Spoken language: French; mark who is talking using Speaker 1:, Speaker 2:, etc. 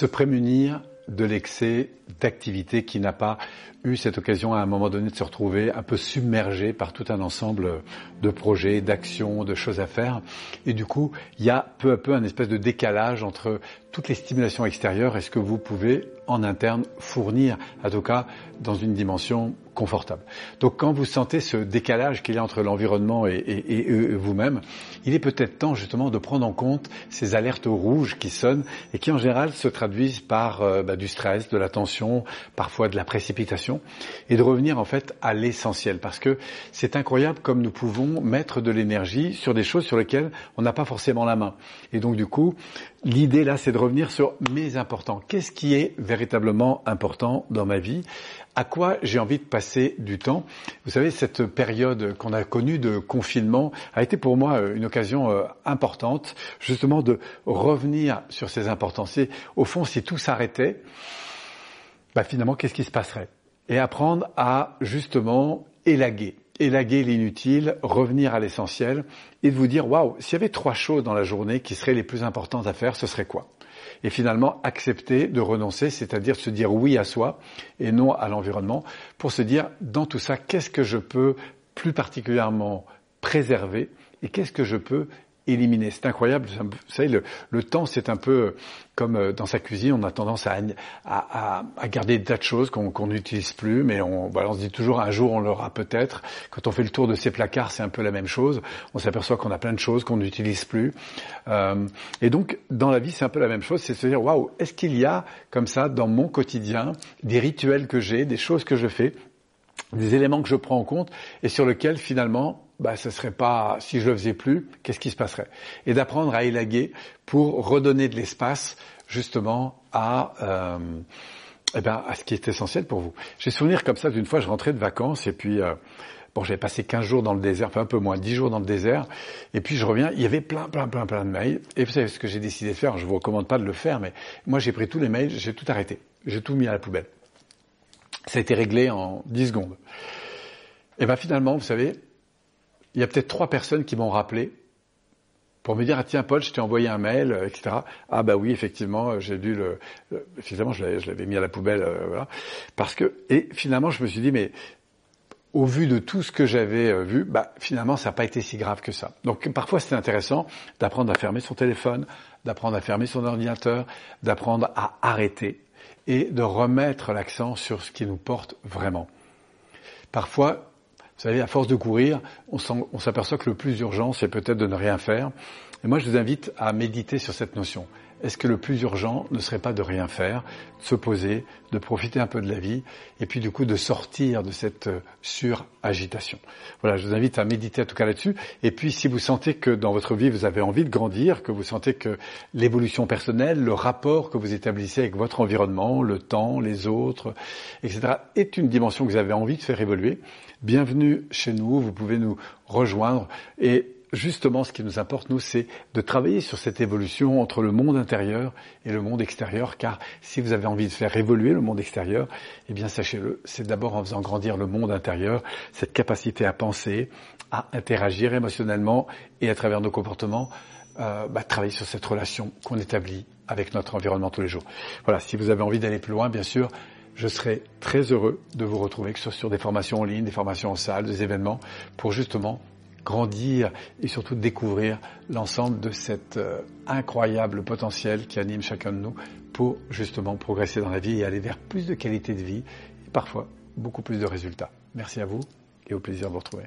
Speaker 1: se prémunir de l'excès d'activité qui n'a pas eu cette occasion à un moment donné de se retrouver un peu submergé par tout un ensemble de projets, d'actions, de choses à faire. Et du coup, il y a peu à peu un espèce de décalage entre toutes les stimulations extérieures et ce que vous pouvez en interne fournir, en tout cas dans une dimension confortable. Donc quand vous sentez ce décalage qu'il y a entre l'environnement et, vous-même, il est peut-être temps justement de prendre en compte ces alertes rouges qui sonnent et qui en général se traduisent par euh, bah, du stress, de la tension, parfois de la précipitation, et de revenir en fait à l'essentiel. Parce que c'est incroyable comme nous pouvons mettre de l'énergie sur des choses sur lesquelles on n'a pas forcément la main. Et donc du coup, l'idée là, c'est de revenir sur mes importants. Qu'est-ce qui est véritablement important dans ma vie à quoi j'ai envie de passer du temps? Vous savez, cette période qu'on a connue de confinement a été pour moi euh, une occasion euh, importante, justement de revenir sur ces importances. Et au fond, si tout s'arrêtait, bah finalement, qu'est-ce qui se passerait? Et apprendre à justement élaguer élaguer l'inutile, revenir à l'essentiel et de vous dire waouh, s'il y avait trois choses dans la journée qui seraient les plus importantes à faire, ce serait quoi? Et finalement accepter de renoncer, c'est-à-dire se dire oui à soi et non à l'environnement, pour se dire dans tout ça, qu'est-ce que je peux plus particulièrement préserver et qu'est-ce que je peux éliminer. C'est incroyable. Vous savez, le, temps, c'est un peu comme euh, dans sa cuisine, on a tendance à, garder des tas de choses qu'on n'utilise plus, mais on se dit toujours un jour on l'aura peut-être. Quand on fait le tour de ses placards, c'est un peu la même chose. On s'aperçoit qu'on a plein de choses qu'on n'utilise plus. Euh, et donc, dans la vie, c'est un peu la même chose. C'est se dire, waouh, est-ce qu'il y a comme ça dans mon quotidien des rituels que j'ai, des choses que je fais, des éléments que je prends en compte et sur lesquels finalement bah, ce serait pas, si je le faisais plus, qu'est-ce qui se passerait? Et d'apprendre à élaguer pour redonner de l'espace justement à, euh, eh ben, à ce qui est essentiel pour vous. J'ai souvenir comme ça d'une fois, je rentrais de vacances et puis euh, bon, j'avais passé 15 jours dans le désert, enfin un peu moins, 10 jours dans le désert, et puis je reviens, il y avait plein, plein, plein, plein de mails. Et vous savez ce que j'ai décidé de faire? Je vous recommande pas de le faire, mais moi j'ai pris tous les mails, j'ai tout arrêté, j'ai tout mis à la poubelle. Ça a été réglé en 10 secondes. Et ben finalement, vous savez, il y a peut-être trois personnes qui m'ont rappelé pour me dire ah tiens Paul je t'ai envoyé un mail euh, etc ah bah oui effectivement euh, j'ai dû le, effectivement je l'avais mis à la poubelle euh, voilà. Parce que et finalement je me suis dit mais au vu de tout ce que j'avais vu bah finalement ça n'a pas été si grave que ça. Donc parfois c'est intéressant d'apprendre à fermer son téléphone d'apprendre à fermer son ordinateur d'apprendre à arrêter et de remettre l'accent sur ce qui nous porte vraiment. Parfois vous savez, à force de courir, on s'aperçoit que le plus urgent, c'est peut-être de ne rien faire. Et moi, je vous invite à méditer sur cette notion. Est-ce que le plus urgent ne serait pas de rien faire, de se poser, de profiter un peu de la vie, et puis du coup de sortir de cette euh, suragitation? Voilà, je vous invite à méditer en tout cas là-dessus. Et puis si vous sentez que dans votre vie vous avez envie de grandir, que vous sentez que l'évolution personnelle, le rapport que vous établissez avec votre environnement, le temps, les autres, etc., est une dimension que vous avez envie de faire évoluer, bienvenue chez nous, vous pouvez nous rejoindre et justement, ce qui nous importe, nous, c'est de travailler sur cette évolution entre le monde intérieur et le monde extérieur, car si vous avez envie de faire évoluer le monde extérieur, eh bien, sachez-le, c'est d'abord en faisant grandir le monde intérieur, cette capacité à penser, à interagir émotionnellement et à travers nos comportements, euh, bah, travailler sur cette relation qu'on établit avec notre environnement tous les jours. Voilà, si vous avez envie d'aller plus loin, bien sûr, je serai très heureux de vous retrouver, que ce soit sur des formations en ligne, des formations en salle, des événements, pour justement grandir et surtout découvrir l'ensemble de cet euh, incroyable potentiel qui anime chacun de nous pour justement progresser dans la vie et aller vers plus de qualité de vie et parfois beaucoup plus de résultats. Merci à vous et au plaisir de vous retrouver.